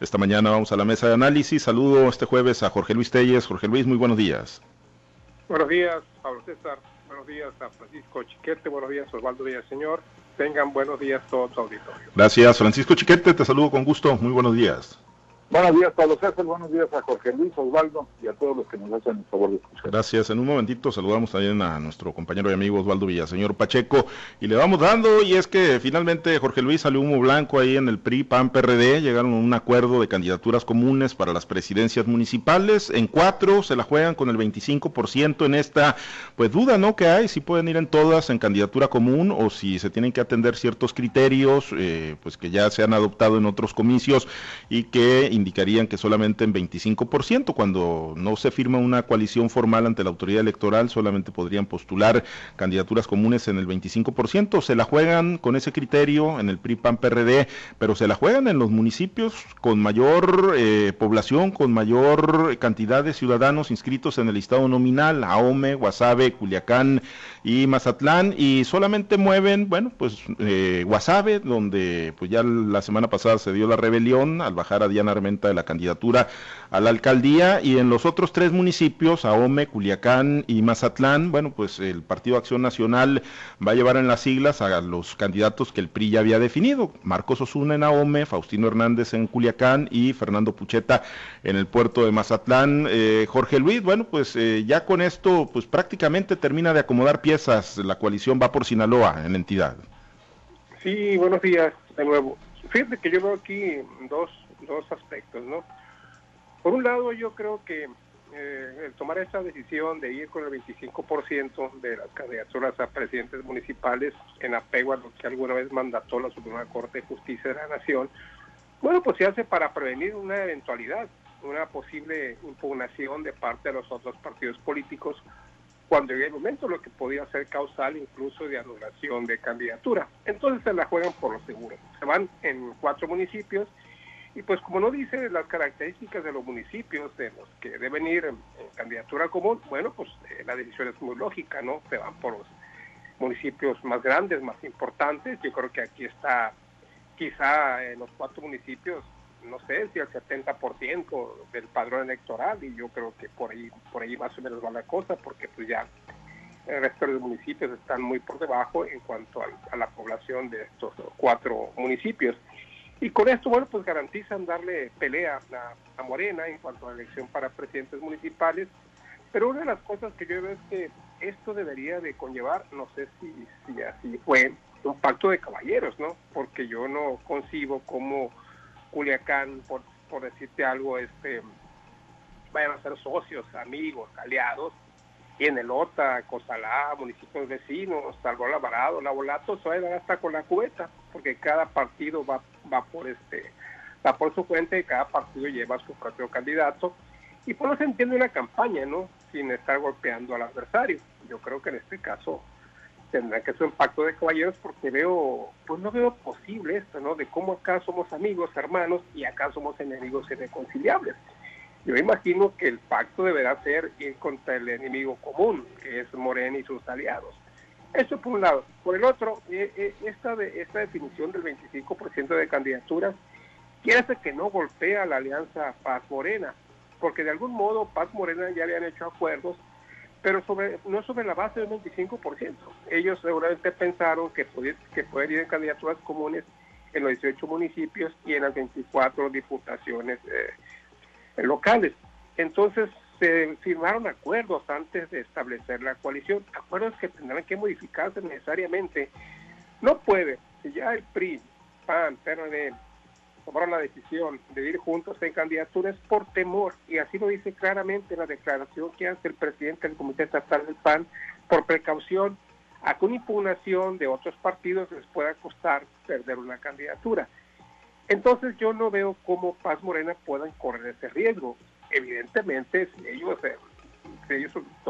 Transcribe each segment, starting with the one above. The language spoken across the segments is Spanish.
Esta mañana vamos a la mesa de análisis. Saludo este jueves a Jorge Luis Telles. Jorge Luis, muy buenos días. Buenos días, Pablo César. Buenos días a Francisco Chiquete. Buenos días, Osvaldo Señor. Tengan buenos días todos auditorio. Gracias, Francisco Chiquete. Te saludo con gusto. Muy buenos días. Buenos días, Pablo César. Buenos días a Jorge Luis Osvaldo y a todos los que nos hacen el favor de escuchar. Gracias. En un momentito saludamos también a nuestro compañero y amigo Osvaldo Villaseñor Pacheco y le vamos dando. Y es que finalmente Jorge Luis salió humo blanco ahí en el PRI, PAN, PRD. Llegaron a un acuerdo de candidaturas comunes para las presidencias municipales. En cuatro se la juegan con el 25% en esta, pues duda, ¿no? Que hay si pueden ir en todas en candidatura común o si se tienen que atender ciertos criterios, eh, pues que ya se han adoptado en otros comicios y que indicarían que solamente en 25%, cuando no se firma una coalición formal ante la autoridad electoral, solamente podrían postular candidaturas comunes en el 25%. Se la juegan con ese criterio en el PRI, PAN, PRD, pero se la juegan en los municipios con mayor eh, población, con mayor cantidad de ciudadanos inscritos en el listado nominal, Ahome, Guasave, Culiacán y Mazatlán, y solamente mueven, bueno, pues eh, Guasave, donde pues ya la semana pasada se dio la rebelión al bajar a Diana de la candidatura a la alcaldía y en los otros tres municipios, Ahome, Culiacán y Mazatlán, bueno, pues el Partido Acción Nacional va a llevar en las siglas a los candidatos que el PRI ya había definido, Marcos Osuna en Ahome, Faustino Hernández en Culiacán y Fernando Pucheta en el puerto de Mazatlán. Eh, Jorge Luis, bueno, pues eh, ya con esto, pues prácticamente termina de acomodar piezas, la coalición va por Sinaloa en entidad. Sí, buenos días de nuevo. Fíjate que yo veo aquí dos dos aspectos, ¿no? Por un lado, yo creo que eh, el tomar esa decisión de ir con el 25% de las candidaturas a presidentes municipales en apego a lo que alguna vez mandató la Suprema Corte de Justicia de la Nación, bueno, pues se hace para prevenir una eventualidad, una posible impugnación de parte de los otros partidos políticos cuando llegue el momento, lo que podía ser causal incluso de anulación de candidatura. Entonces se la juegan por lo seguro. Se van en cuatro municipios y pues como no dice las características de los municipios de los que deben ir en, candidatura común, bueno, pues eh, la decisión es muy lógica, ¿no? Se van por los municipios más grandes, más importantes. Yo creo que aquí está quizá en los cuatro municipios, no sé si el 70% del padrón electoral y yo creo que por ahí, por ahí más o menos va la cosa, porque pues ya el resto de los municipios están muy por debajo en cuanto a la población de estos cuatro municipios. Y con esto, bueno, pues garantizan darle pelea a, Morena en cuanto a la elección para presidentes municipales. Pero una de las cosas que yo veo es que esto debería de conllevar, no sé si, si así fue, un pacto de caballeros, ¿no? Porque yo no concibo cómo Culiacán, por, por decirte algo, este vayan a ser socios, amigos, aliados, y en el OTA, Cosalá, municipios vecinos, Salvador Alvarado, La Volato, se va a dar hasta con la cubeta, porque cada partido va, va por este va por su cuenta y cada partido lleva su propio candidato. Y por eso se entiende una campaña, ¿no? Sin estar golpeando al adversario. Yo creo que en este caso tendrá que ser un pacto de caballeros porque veo, pues no veo posible esto, ¿no? De cómo acá somos amigos, hermanos y acá somos enemigos irreconciliables. Yo imagino que el pacto deberá ser ir contra el enemigo común, que es Morena y sus aliados. Eso por un lado. Por el otro, eh, eh, esta, de, esta definición del 25% de candidaturas quiere hacer que no golpea la alianza Paz Morena, porque de algún modo Paz Morena ya le han hecho acuerdos, pero sobre, no sobre la base del 25%. Ellos seguramente pensaron que, que pueden ir en candidaturas comunes en los 18 municipios y en las 24 diputaciones eh, locales. Entonces se firmaron acuerdos antes de establecer la coalición, acuerdos que tendrán que modificarse necesariamente. No puede, si ya el PRI, PAN, PRD tomaron la decisión de ir juntos en candidaturas por temor, y así lo dice claramente la declaración que hace el presidente del Comité Estatal del PAN, por precaución a que una impugnación de otros partidos les pueda costar perder una candidatura. Entonces yo no veo cómo Paz Morena puedan correr ese riesgo. Evidentemente, si ellos, eh, si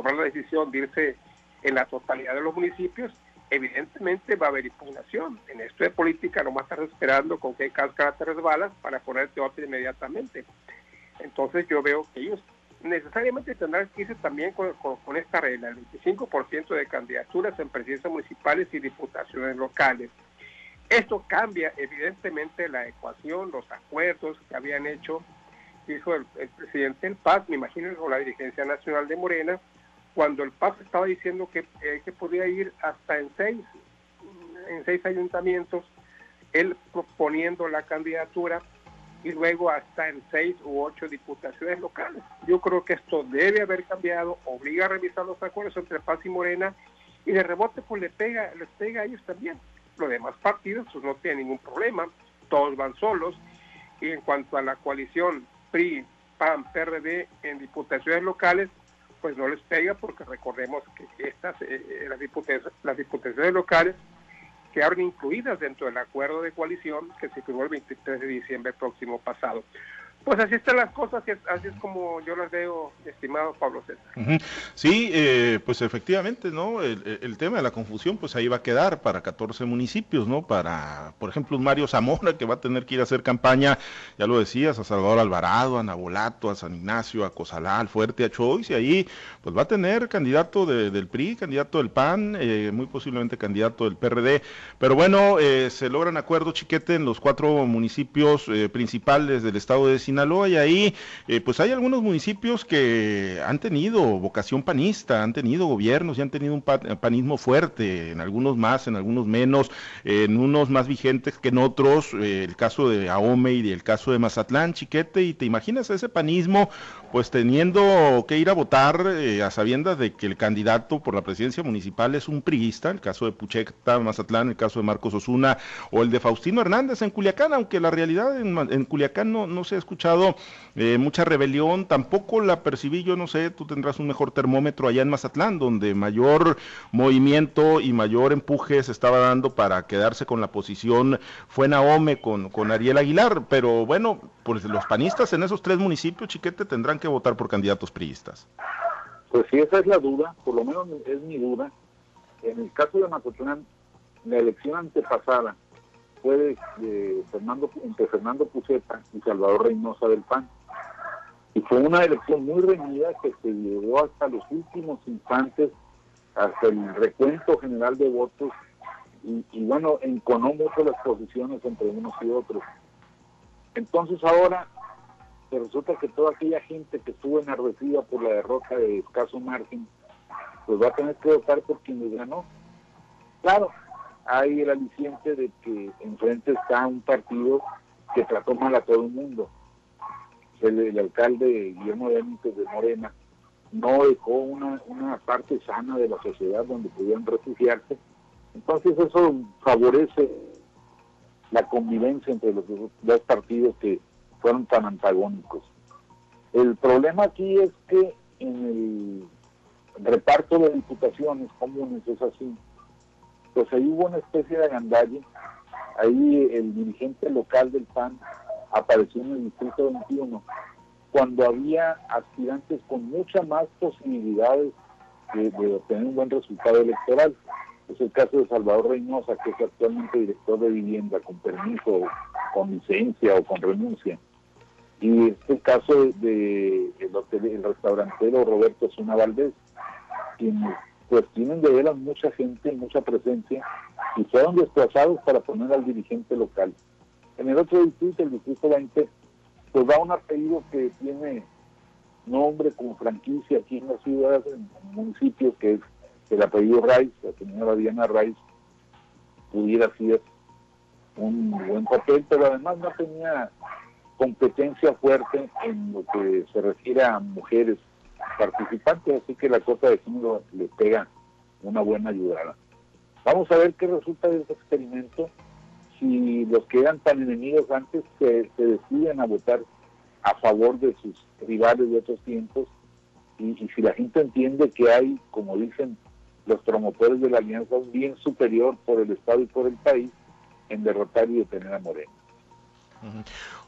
la decisión de irse en la totalidad de los municipios, evidentemente va a haber impugnación. En esto de política no a estar esperando con qué cáscara te resbalas para ponerte otra inmediatamente. Entonces yo veo que ellos necesariamente tendrán que irse también con, con esta regla, el 25% de candidaturas en presidencias municipales y diputaciones locales. Esto cambia evidentemente la ecuación, los acuerdos que habían hecho, hizo el, presidente del PAS, me imagino con la dirigencia nacional de Morena, cuando el PAS estaba diciendo que, eh, que podía ir hasta en seis, en seis ayuntamientos, él proponiendo la candidatura y luego hasta en seis u ocho diputaciones locales. Yo creo que esto debe haber cambiado, obliga a revisar los acuerdos entre Paz y Morena y de rebote pues le pega, les pega a ellos también. Los demás partidos pues no tienen ningún problema, todos van solos y en cuanto a la coalición PRI, PAN, PRD en diputaciones locales, pues no les pega porque recordemos que estas, eh, eh, las, diputaciones, las diputaciones locales quedaron incluidas dentro del acuerdo de coalición que se firmó el 23 de diciembre próximo pasado. Pues así están las cosas así es como yo las veo, estimado Pablo César. Sí, eh, pues efectivamente, ¿no? El, tema de la confusión, pues ahí va a quedar para 14 municipios, ¿no? Para, por ejemplo, un Mario Zamora que va a tener que ir a hacer campaña, ya lo decías, a Salvador Alvarado, a Nabolato, a San Ignacio, a Cozalá, al Fuerte, a Choice, y ahí pues va a tener candidato del PRI, candidato del PAN, eh, muy posiblemente candidato del PRD. Pero bueno, eh, se logran acuerdos, chiquete, en los cuatro municipios principales del estado de Sinaloa Sinaloa y ahí eh, pues hay algunos municipios que han tenido vocación panista, han tenido gobiernos y han tenido un panismo fuerte, en algunos más, en algunos menos, en unos más vigentes que en otros, eh, el caso de Ahome y el caso de Mazatlán, Chiquete, y te imaginas ese panismo pues teniendo que ir a votar eh, a sabiendas de que el candidato por la presidencia municipal es un priista, el caso de Pucheta, Mazatlán, el caso de Marcos Osuna o el de Faustino Hernández en Culiacán, aunque la realidad en, en Culiacán no, no se ha escuchado eh, mucha rebelión, tampoco la percibí, yo no sé, tú tendrás un mejor termómetro allá en Mazatlán, donde mayor movimiento y mayor empuje se estaba dando para quedarse con la posición fue Naome con, con Ariel Aguilar, pero bueno, pues los panistas en esos tres municipios, chiquete, tendrán que votar por candidatos priistas. Pues sí, esa es la duda, por lo menos es mi duda. En el caso de Mazatlán, la elección antepasada, fue Fernando, entre Fernando Puceta y Salvador Reynosa del PAN. Y fue una elección muy reñida que se llevó hasta los últimos instantes, hasta el recuento general de votos, y, bueno, enconó mucho las posiciones entre unos y otros. Entonces ahora resulta que toda aquella gente que estuvo enardecida por la derrota de escaso margen, pues va a tener que votar por quien les ganó. Claro, hay el aliciente de que enfrente está un partido que trató mal a todo el mundo. El, alcalde Guillermo Benítez de Morena no dejó una, una parte sana de la sociedad donde pudieran refugiarse. Entonces eso favorece la convivencia entre los dos partidos que fueron tan antagónicos. El problema aquí es que en el reparto de diputaciones comunes es así pues ahí hubo una especie de agandalle. Ahí el dirigente local del PAN apareció en el distrito 21, cuando había aspirantes con muchas más posibilidades de, obtener un buen resultado electoral. Es el caso de Salvador Reynosa, que es actualmente director de vivienda, con permiso, con licencia o con renuncia. Y este el caso de, el, restaurantero Roberto Zuna Valdés, quien pues tienen de veras mucha gente, mucha presencia, y fueron desplazados para poner al dirigente local. En el otro distrito, el distrito 20, pues va un apellido que tiene nombre como franquicia aquí en la ciudad, en el municipio, que es el apellido Rice, la señora Diana Rice, pudiera ser un buen papel, pero además no tenía competencia fuerte en lo que se refiere a mujeres participantes, así que la cosa de género le pega una buena ayudada. Vamos a ver qué resulta de este experimento, si los que eran tan enemigos antes se, deciden a votar a favor de sus rivales de otros tiempos, y, si la gente entiende que hay, como dicen los promotores de la alianza, un bien superior por el Estado y por el país en derrotar y detener a Moreno.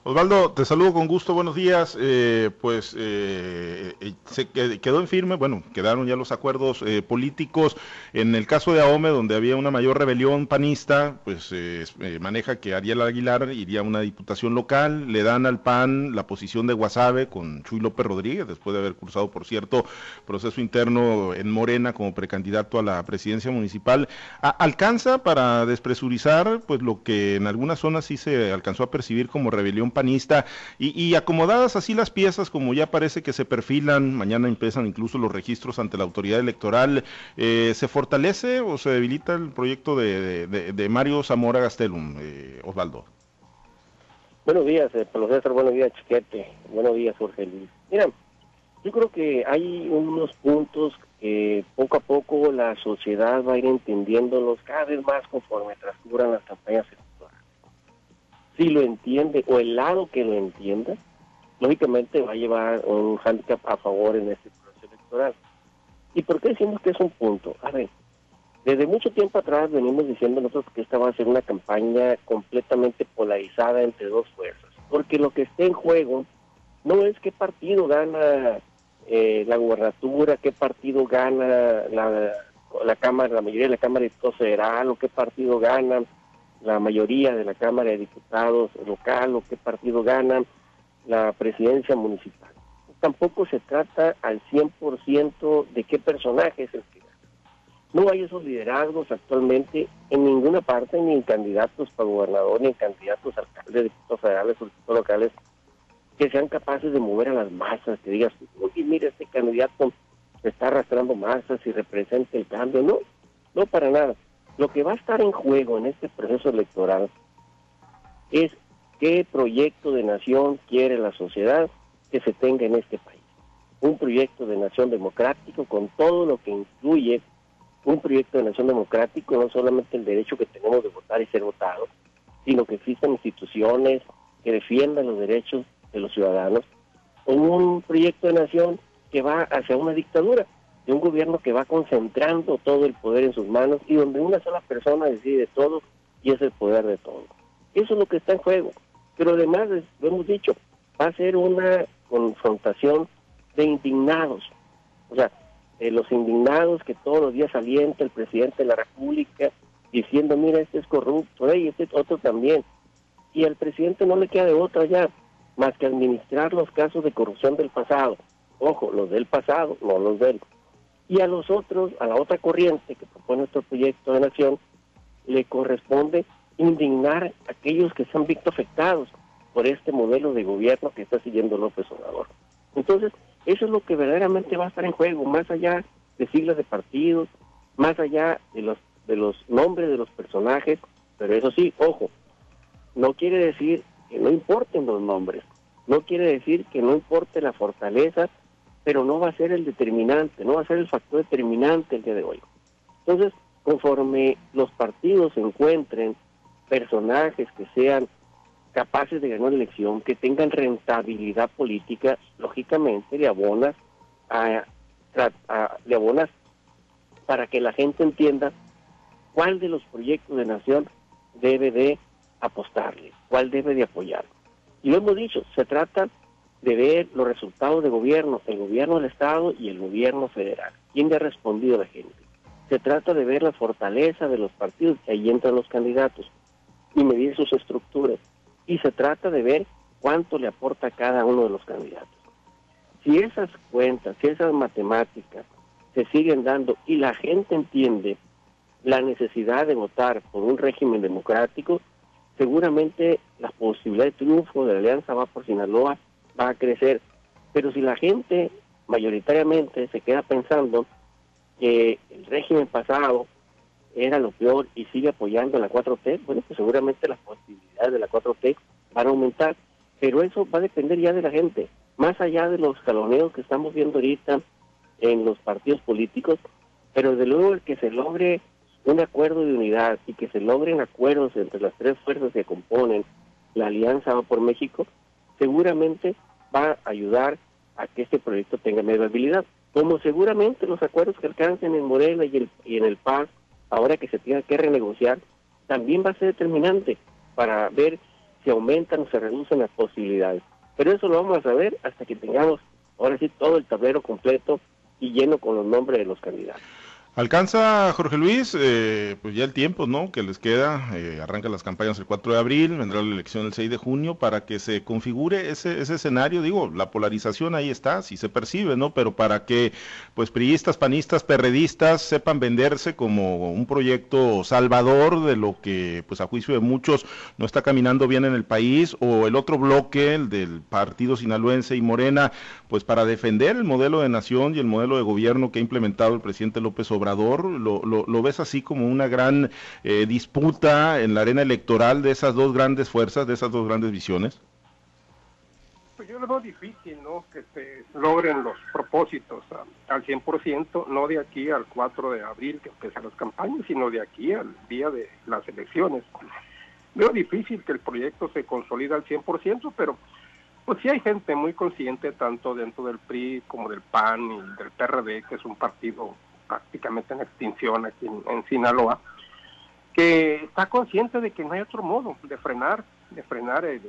Osvaldo, te saludo con gusto, buenos días. Eh, pues eh, eh, se quedó en firme, bueno, quedaron ya los acuerdos políticos. En el caso de Ahome, donde había una mayor rebelión panista, pues maneja que Ariel Aguilar iría a una diputación local, le dan al PAN la posición de Guasave con Chuy López Rodríguez, después de haber cursado, por cierto, proceso interno en Morena como precandidato a la presidencia municipal. ¿Alcanza para despresurizar pues lo que en algunas zonas sí se alcanzó a percibir como rebelión panista y, acomodadas así las piezas como ya parece que se perfilan, mañana empiezan incluso los registros ante la autoridad electoral, eh, ¿se fortalece o se debilita el proyecto de, Mario Zamora Gastelum, eh, Osvaldo? Buenos días, eh, buenos días, Chiquete, buenos días, Jorge Luis. Mira, yo creo que hay unos puntos que poco a poco la sociedad va a ir entendiéndolos cada vez más conforme transcurran las campañas si lo entiende o el lado que lo entienda, lógicamente va a llevar un handicap a favor en este proceso electoral. ¿Y por qué decimos que es un punto? A ver, desde mucho tiempo atrás venimos diciendo nosotros que esta va a ser una campaña completamente polarizada entre dos fuerzas, porque lo que está en juego no es qué partido gana eh, la gubernatura, qué partido gana la, la Cámara, la mayoría de la Cámara de Federal, o qué partido gana la mayoría de la Cámara de Diputados local o qué partido gana la presidencia municipal. Tampoco se trata al 100% de qué personaje es el que gana. No hay esos liderazgos actualmente en ninguna parte, ni en candidatos para gobernador, ni en candidatos a alcaldes, diputados federales o diputados locales, que sean capaces de mover a las masas, que digas, oye, mira, este candidato está arrastrando masas y representa el cambio. No, no para nada. Lo que va a estar en juego en este proceso electoral es qué proyecto de nación quiere la sociedad que se tenga en este país. Un proyecto de nación democrático con todo lo que incluye un proyecto de nación democrático, no solamente el derecho que tenemos de votar y ser votados, sino que existan instituciones que defiendan los derechos de los ciudadanos, o un proyecto de nación que va hacia una dictadura de un gobierno que va concentrando todo el poder en sus manos y donde una sola persona decide todo y es el poder de todo. Eso es lo que está en juego. Pero además, lo hemos dicho, va a ser una confrontación de indignados. O sea, los indignados que todos los días alienta el presidente de la República diciendo, mira, este es corrupto, y este otro también. Y al presidente no le queda de otra ya más que administrar los casos de corrupción del pasado. Ojo, los del pasado, no los del y a los otros, a la otra corriente que propone nuestro proyecto de nación, le corresponde indignar a aquellos que se han visto afectados por este modelo de gobierno que está siguiendo López Obrador. Entonces, eso es lo que verdaderamente va a estar en juego, más allá de siglas de partidos, más allá de los, de los nombres de los personajes, pero eso sí, ojo, no quiere decir que no importen los nombres, no quiere decir que no importe la fortaleza pero no va a ser el determinante, no va a ser el factor determinante el día de hoy. Entonces, conforme los partidos encuentren personajes que sean capaces de ganar elección, que tengan rentabilidad política, lógicamente le abonas a, le abonas para que la gente entienda cuál de los proyectos de nación debe de apostarle, cuál debe de apoyar. Y lo hemos dicho, se trata de ver los resultados de gobierno, el gobierno del Estado y el gobierno federal. ¿Quién le ha respondido a la gente? Se trata de ver la fortaleza de los partidos, que ahí entran los candidatos, y medir sus estructuras. Y se trata de ver cuánto le aporta cada uno de los candidatos. Si esas cuentas, si esas matemáticas se siguen dando y la gente entiende la necesidad de votar por un régimen democrático, seguramente la posibilidad de triunfo de la Alianza va por Sinaloa va a crecer. Pero si la gente mayoritariamente se queda pensando que el régimen pasado era lo peor y sigue apoyando la 4T, bueno, pues seguramente las posibilidades de la 4T van a aumentar. Pero eso va a depender ya de la gente. Más allá de los caloneos que estamos viendo ahorita en los partidos políticos, pero de luego el que se logre un acuerdo de unidad y que se logren acuerdos entre las tres fuerzas que componen la Alianza por México, seguramente va a ayudar a que este proyecto tenga más viabilidad. Como seguramente los acuerdos que alcancen en Morena y, el, y en el Paz, ahora que se tenga que renegociar, también va a ser determinante para ver si aumentan o se reducen las posibilidades. Pero eso lo vamos a saber hasta que tengamos, ahora sí, todo el tablero completo y lleno con los nombres de los candidatos. Alcanza Jorge Luis, eh, pues ya el tiempo, ¿no? Que les queda, eh, arrancan las campañas el 4 de abril, vendrá la elección el 6 de junio para que se configure ese, ese escenario, digo, la polarización ahí está, si se percibe, ¿no? Pero para que, pues, priistas, panistas, perredistas sepan venderse como un proyecto salvador de lo que, pues, a juicio de muchos no está caminando bien en el país, o el otro bloque, el del partido sinaloense y Morena, pues, para defender el modelo de nación y el modelo de gobierno que ha implementado el presidente López Obrador ¿Lo, lo, ves así como una gran eh, disputa en la arena electoral de esas dos grandes fuerzas, de esas dos grandes visiones? Pues yo lo veo difícil, ¿no? Que se logren los propósitos al 100%, no de aquí al 4 de abril que empiezan las campañas, sino de aquí al día de las elecciones. Veo difícil que el proyecto se consolida al 100%, pero pues sí hay gente muy consciente tanto dentro del PRI como del PAN y del PRD, que es un partido prácticamente en extinción aquí en, Sinaloa, que está consciente de que no hay otro modo de frenar, de frenar el,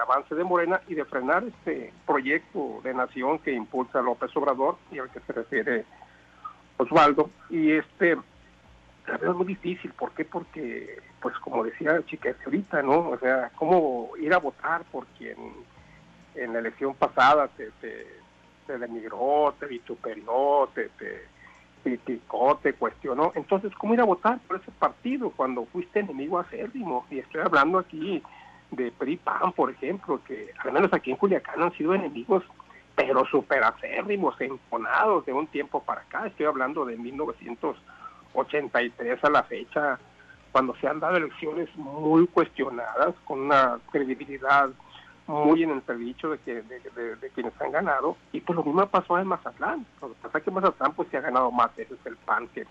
avance de Morena y de frenar este proyecto de nación que impulsa López Obrador y al que se refiere Osvaldo. Y este es muy difícil, ¿por qué? Porque, pues como decía Chiquete ahorita, ¿no? O sea, ¿cómo ir a votar por quien en la elección pasada te, te, te demigró, te vituperió, te, te criticó, cuestionó. Entonces, ¿cómo ir a votar por ese partido cuando fuiste enemigo acérrimo? Y estoy hablando aquí de PRI PAN, por ejemplo, que al menos aquí en Culiacán han sido enemigos, pero súper acérrimos, enconados de un tiempo para acá. Estoy hablando de 1983 a la fecha, cuando se han dado elecciones muy cuestionadas, con una credibilidad muy en entredicho de, que, de, quienes han ganado. Y pues lo mismo pasó en Mazatlán. Lo que pasa es que Mazatlán pues se ha ganado más veces el PAN que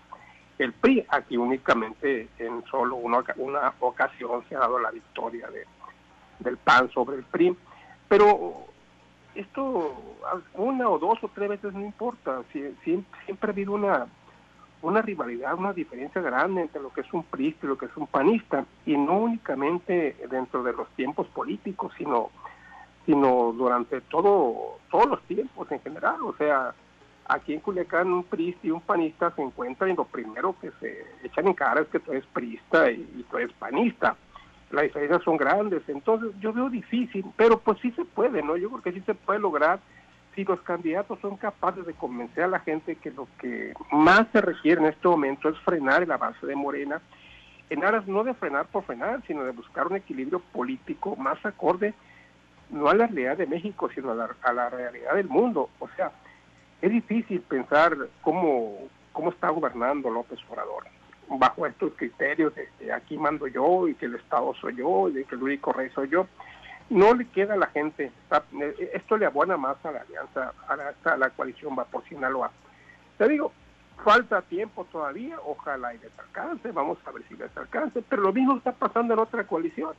el PRI. Aquí únicamente en solo una, una ocasión se ha dado la victoria de, del PAN sobre el PRI. Pero esto una o dos o tres veces no importa. siempre, siempre ha habido una una rivalidad, una diferencia grande entre lo que es un PRI y lo que es un panista, y no únicamente dentro de los tiempos políticos, sino sino durante todo todos los tiempos en general. O sea, aquí en Culiacán un priista y un panista se encuentran y lo primero que se echan en cara es que tú eres priista y, tú eres panista. Las diferencias son grandes, entonces yo veo difícil, pero pues sí se puede, ¿no? Yo creo que sí se puede lograr si los candidatos son capaces de convencer a la gente que lo que más se requiere en este momento es frenar el avance de Morena, en aras no de frenar por frenar, sino de buscar un equilibrio político más acorde no a la realidad de México, sino a la, realidad del mundo. O sea, es difícil pensar cómo, cómo está gobernando López Obrador bajo estos criterios de aquí mando yo y que el Estado soy yo y de que el único rey soy yo. No le queda a la gente, esto le abona más a la alianza, a la, a la coalición va por Sinaloa. Te digo, falta tiempo todavía, ojalá y les alcance, vamos a ver si les alcance, pero lo mismo está pasando en otra coalición.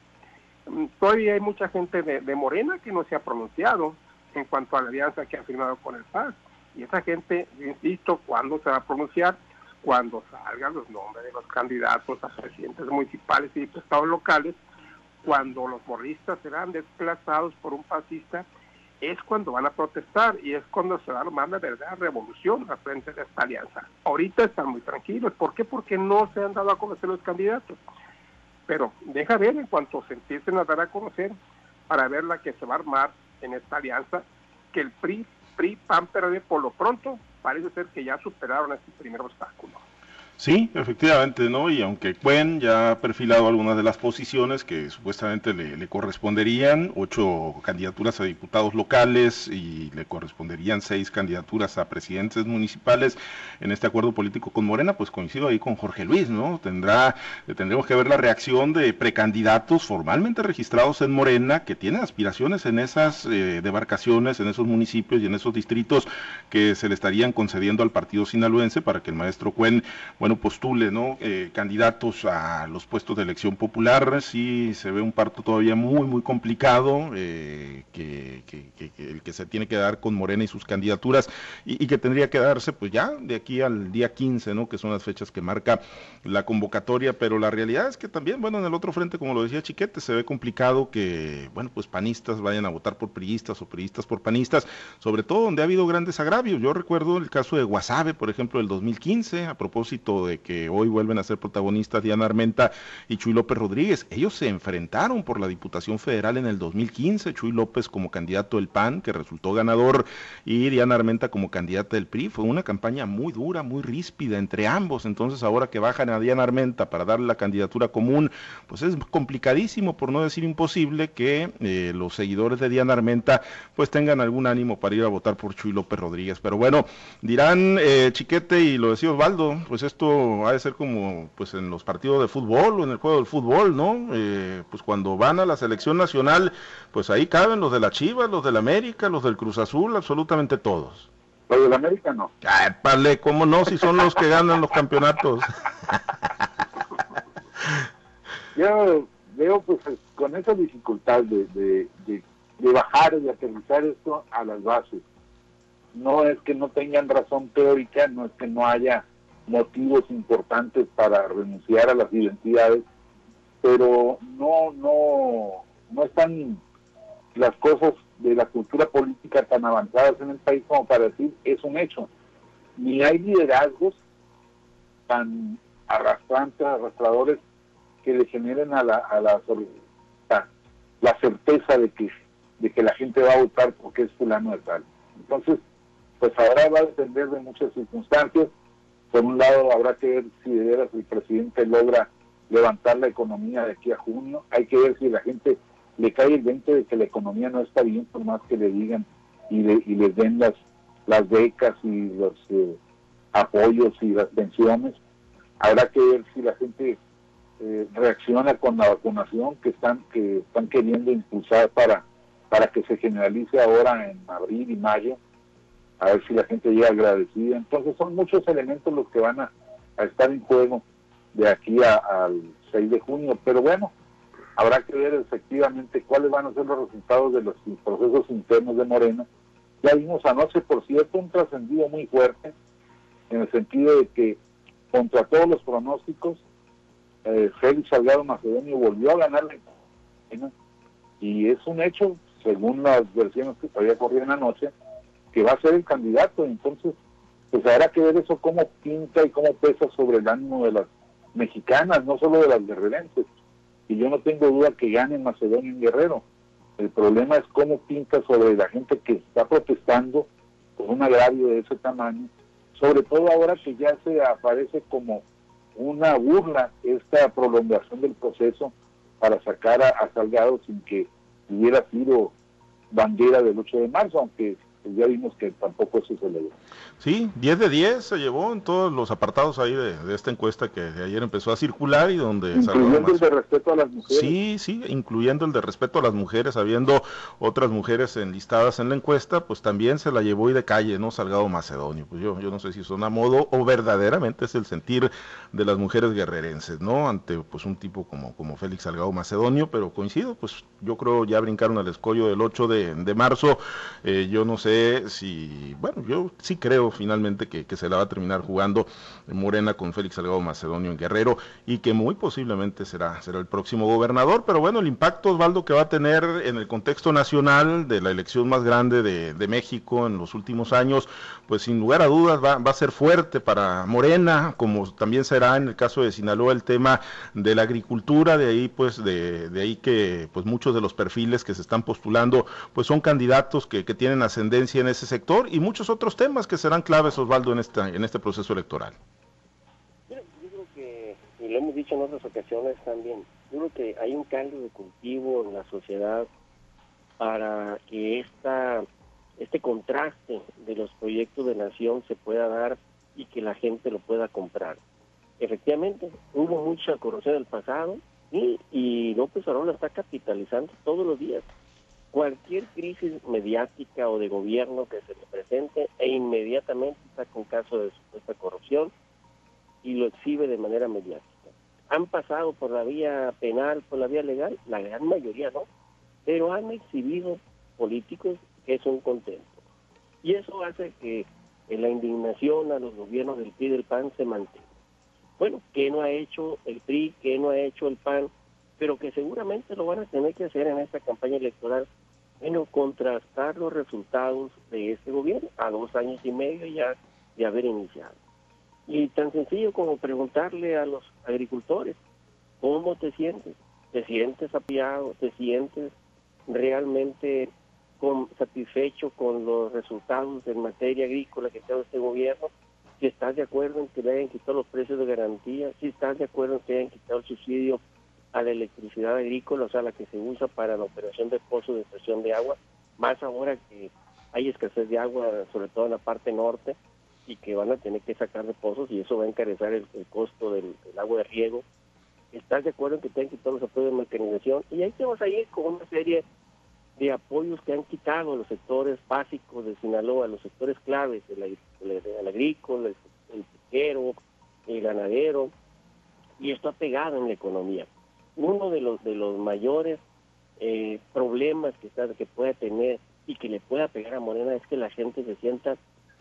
Mm, todavía hay mucha gente de, Morena que no se ha pronunciado en cuanto a la alianza que ha firmado con el PAS. Y esa gente, insisto, ¿cuándo se va a pronunciar? Cuando salgan los nombres de los candidatos a presidentes municipales y estados locales, cuando los morristas serán desplazados por un fascista, es cuando van a protestar y es cuando se va a armar la verdadera revolución a frente de esta alianza. Ahorita están muy tranquilos. ¿Por qué? Porque no se han dado a conocer los candidatos pero deja ver en cuanto se empiecen a dar a conocer para ver la que se va a armar en esta alianza, que el PRI, PRI, PAN, PRD, por lo pronto parece ser que ya superaron este primer obstáculo. Sí, efectivamente, ¿no? Y aunque Cuen ya ha perfilado algunas de las posiciones que supuestamente le, corresponderían, ocho candidaturas a diputados locales y le corresponderían seis candidaturas a presidentes municipales en este acuerdo político con Morena, pues coincido ahí con Jorge Luis, ¿no? Tendrá, tendremos que ver la reacción de precandidatos formalmente registrados en Morena que tienen aspiraciones en esas eh, demarcaciones, en esos municipios y en esos distritos que se le estarían concediendo al partido sinaloense para que el maestro Cuen, bueno, postule ¿no? Eh, candidatos a los puestos de elección popular, sí se ve un parto todavía muy, muy complicado, eh, que, el que se tiene que dar con Morena y sus candidaturas y, que tendría que darse pues ya de aquí al día 15, ¿no? Que son las fechas que marca la convocatoria, pero la realidad es que también, bueno, en el otro frente, como lo decía Chiquete, se ve complicado que, bueno, pues panistas vayan a votar por priistas o priistas por panistas, sobre todo donde ha habido grandes agravios. Yo recuerdo el caso de Guasave, por ejemplo, del 2015, a propósito de que hoy vuelven a ser protagonistas Diana Armenta y Chuy López Rodríguez. Ellos se enfrentaron por la Diputación Federal en el 2015, Chuy López como candidato del PAN, que resultó ganador, y Diana Armenta como candidata del PRI. Fue una campaña muy dura, muy ríspida entre ambos. Entonces, ahora que bajan a Diana Armenta para darle la candidatura común, pues es complicadísimo, por no decir imposible, que eh, los seguidores de Diana Armenta pues tengan algún ánimo para ir a votar por Chuy López Rodríguez. Pero bueno, dirán eh, Chiquete y lo decía Osvaldo, pues esto ha de ser como pues en los partidos de fútbol o en el juego del fútbol, ¿no? Eh, pues cuando van a la selección nacional, pues ahí caben los de la Chivas, los del América, los del Cruz Azul, absolutamente todos. Los del América no. Ay, pale, ¿cómo no? Si son los que ganan los campeonatos. Yo veo pues con esa dificultad de, de, de, bajar y aterrizar esto a las bases. No es que no tengan razón teórica, no es que no haya motivos importantes para renunciar a las identidades, pero no, no, no están las cosas de la cultura política tan avanzadas en el país como para decir es un hecho. Ni hay liderazgos tan arrastrantes, arrastradores que le generen a la, a la, la certeza de que, de que la gente va a votar porque es fulano de tal. Entonces, pues ahora va a depender de muchas circunstancias. Por un lado, habrá que ver si de veras el presidente logra levantar la economía de aquí a junio. Hay que ver si la gente le cae el 20 de que la economía no está bien, por más que le digan y, y les den las, las becas y los eh, apoyos y las pensiones. Habrá que ver si la gente eh, reacciona con la vacunación que están que están queriendo impulsar para para que se generalice ahora en abril y mayo a ver si la gente llega agradecida. Entonces son muchos elementos los que van a, estar en juego de aquí al 6 de junio. Pero bueno habrá que ver efectivamente cuáles van a ser los resultados de los procesos internos de Morena. Ya vimos anoche por cierto un trascendido muy fuerte en el sentido de que contra todos los pronósticos eh, Félix Salgado Macedonio volvió a ganar la y es un hecho, según las versiones que todavía corrieron anoche, que va a ser el candidato. Entonces, pues habrá que ver eso cómo pinta y cómo pesa sobre el ánimo de las mexicanas, no solo de las guerrerenses. Y yo no tengo duda que gane Macedonio en Guerrero. El problema es cómo pinta sobre la gente que está protestando por un agravio de ese tamaño, sobre todo ahora que ya se aparece como una burla esta prolongación del proceso para sacar a, Salgado sin que hubiera sido bandera del 8 de marzo, aunque pues ya vimos que tampoco eso se dio. Sí, 10 de 10 se llevó en todos los apartados ahí de, esta encuesta que ayer empezó a circular y donde... Incluyendo el de respeto a las mujeres. Sí, sí, incluyendo el de respeto a las mujeres, habiendo otras mujeres enlistadas en la encuesta, pues también se la llevó y de calle, ¿no? Salgado Macedonio. Pues yo, yo no sé si son a modo o verdaderamente es el sentir de las mujeres guerrerenses, ¿no? Ante pues un tipo como, como Félix Salgado Macedonio, pero coincido, pues yo creo ya brincaron al escollo del 8 de, de marzo, eh, yo no sé si, bueno, yo sí creo finalmente que, se la va a terminar jugando Morena con Félix Salgado Macedonio en Guerrero y que muy posiblemente será, será el próximo gobernador. Pero bueno, el impacto, Osvaldo, que va a tener en el contexto nacional de la elección más grande de, México en los últimos años, pues sin lugar a dudas va, va a ser fuerte para Morena, como también será en el caso de Sinaloa el tema de la agricultura, de ahí pues de, de ahí que pues muchos de los perfiles que se están postulando pues son candidatos que, que tienen ascendencia en ese sector y muchos otros temas que serán claves, Osvaldo, en, esta, en este proceso electoral? Yo, creo que, y lo hemos dicho en otras ocasiones también, yo creo que hay un cambio de cultivo en la sociedad para que esta, este contraste de los proyectos de nación se pueda dar y que la gente lo pueda comprar. Efectivamente, hubo mucha corrupción en el pasado y, y López Obrador está capitalizando todos los días cualquier crisis mediática o de gobierno que se le presente e inmediatamente está con caso de supuesta corrupción y lo exhibe de manera mediática. Han pasado por la vía penal, por la vía legal, la gran mayoría no, pero han exhibido políticos que es un contento. Y eso hace que la indignación a los gobiernos del PRI y del PAN se mantenga. Bueno, ¿qué no ha hecho el PRI? ¿Qué no ha hecho el PAN? Pero que seguramente lo van a tener que hacer en esta campaña electoral. Bueno, contrastar los resultados de este gobierno a dos años y medio ya de haber iniciado. Y tan sencillo como preguntarle a los agricultores, ¿cómo te sientes? ¿Te sientes apiado? ¿Te sientes realmente satisfecho con los resultados en materia agrícola que tiene este gobierno, si estás de acuerdo en que le hayan quitado los precios de garantía, si estás de acuerdo en que hayan quitado el subsidio a la electricidad agrícola, o sea, la que se usa para la operación de pozos de extracción de agua, más ahora que hay escasez de agua, sobre todo en la parte norte, y que van a tener que sacar de pozos y eso va a encarecer el, costo del, agua de riego. ¿Estás de acuerdo en que te hayan quitado los apoyos de mecanización? Y ahí te vas a ir con una serie de apoyos que han quitado los sectores básicos de Sinaloa, los sectores claves, el, agrícola, el, el pesquero, el ganadero, y esto ha pegado en la economía. Uno de los de los mayores eh, problemas que, está, que pueda tener y que le pueda pegar a Morena es que la gente se sienta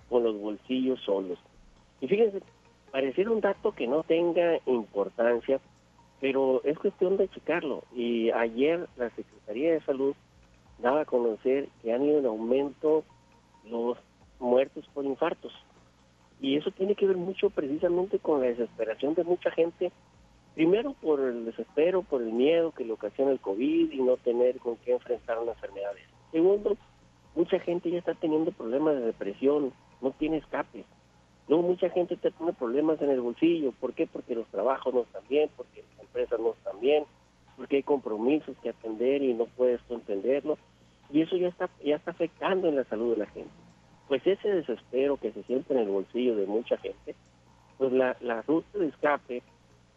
con los bolsillos solos. Y fíjense, pareciera un dato que no tenga importancia, pero es cuestión de checarlo. Y ayer la Secretaría de Salud daba a conocer que han ido en aumento los muertos por infartos. Y eso tiene que ver mucho precisamente con la desesperación de mucha gente, primero por el desespero, por el miedo que le ocasiona el COVID y no tener con qué enfrentar una enfermedad. Segundo, mucha gente ya está teniendo problemas de depresión, no tiene escape. Luego mucha gente está teniendo problemas en el bolsillo. ¿Por qué? Porque los trabajos no están bien, porque las empresas no están bien, porque hay compromisos que atender y no puedes entenderlo y eso ya está ya está afectando en la salud de la gente. Pues ese desespero que se siente en el bolsillo de mucha gente, pues la, la ruta de escape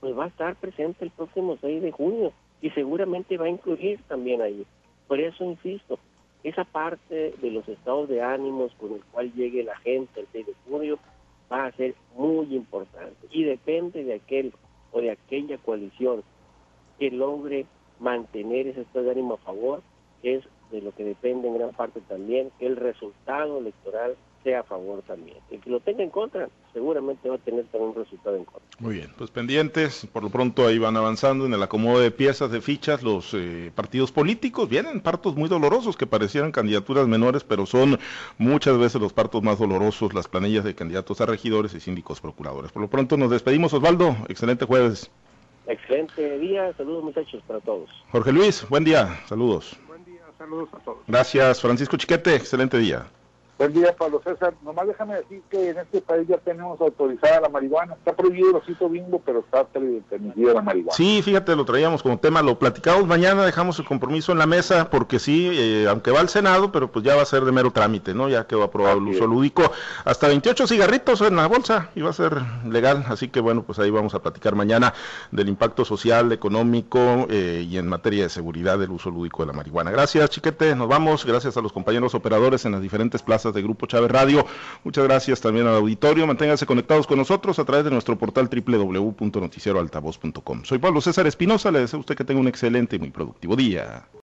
pues va a estar presente el próximo 6 de junio y seguramente va a incluir también ahí. Por eso insisto, esa parte de los estados de ánimos con el cual llegue la gente el 6 de junio va a ser muy importante y depende de aquel o de aquella coalición que logre mantener ese estado de ánimo a favor, que es de lo que depende en gran parte también el resultado electoral sea a favor también. El que lo tenga en contra, seguramente va a tener también un resultado en contra. Muy bien, pues pendientes, por lo pronto ahí van avanzando en el acomodo de piezas, de fichas, los eh, partidos políticos. Vienen partos muy dolorosos que parecieran candidaturas menores, pero son muchas veces los partos más dolorosos, las planillas de candidatos a regidores y síndicos procuradores. Por lo pronto nos despedimos, Osvaldo. Excelente jueves. Excelente día, saludos muchachos para todos. Jorge Luis, buen día, saludos. Saludos a todos. Gracias, Francisco Chiquete. Excelente día. Buen día, Pablo César. Nomás déjame decir que en este país ya tenemos autorizada la marihuana. Está prohibido el osito bingo, pero está permitida la marihuana. Sí, fíjate, lo traíamos como tema, lo platicamos mañana, dejamos el compromiso en la mesa, porque sí, eh, aunque va al Senado, pero pues ya va a ser de mero trámite, ¿no? Ya quedó aprobado el uso lúdico. Hasta 28 cigarritos en la bolsa y va a ser legal. Así que bueno, pues ahí vamos a platicar mañana del impacto social, económico eh, y en materia de seguridad del uso lúdico de la marihuana. Gracias, Chiquete. Nos vamos. Gracias a los compañeros operadores en las diferentes plazas de Grupo Chávez Radio. Muchas gracias también al auditorio. Manténganse conectados con nosotros a través de nuestro portal www.noticieroaltavoz.com. Soy Pablo César Espinosa. Le deseo a usted que tenga un excelente y muy productivo día.